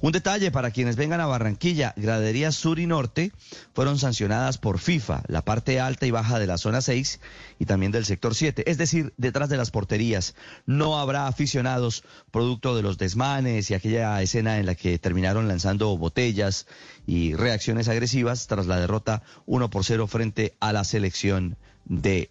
Un detalle para quienes vengan a Barranquilla, graderías sur y norte fueron sancionadas por FIFA, la parte alta y baja de la zona 6 y también del sector 7, es decir, detrás de las porterías. No habrá aficionados producto de los desmanes y aquella escena en la que terminaron lanzando botellas y reacciones agresivas tras la derrota 1 por 0 frente a la selección de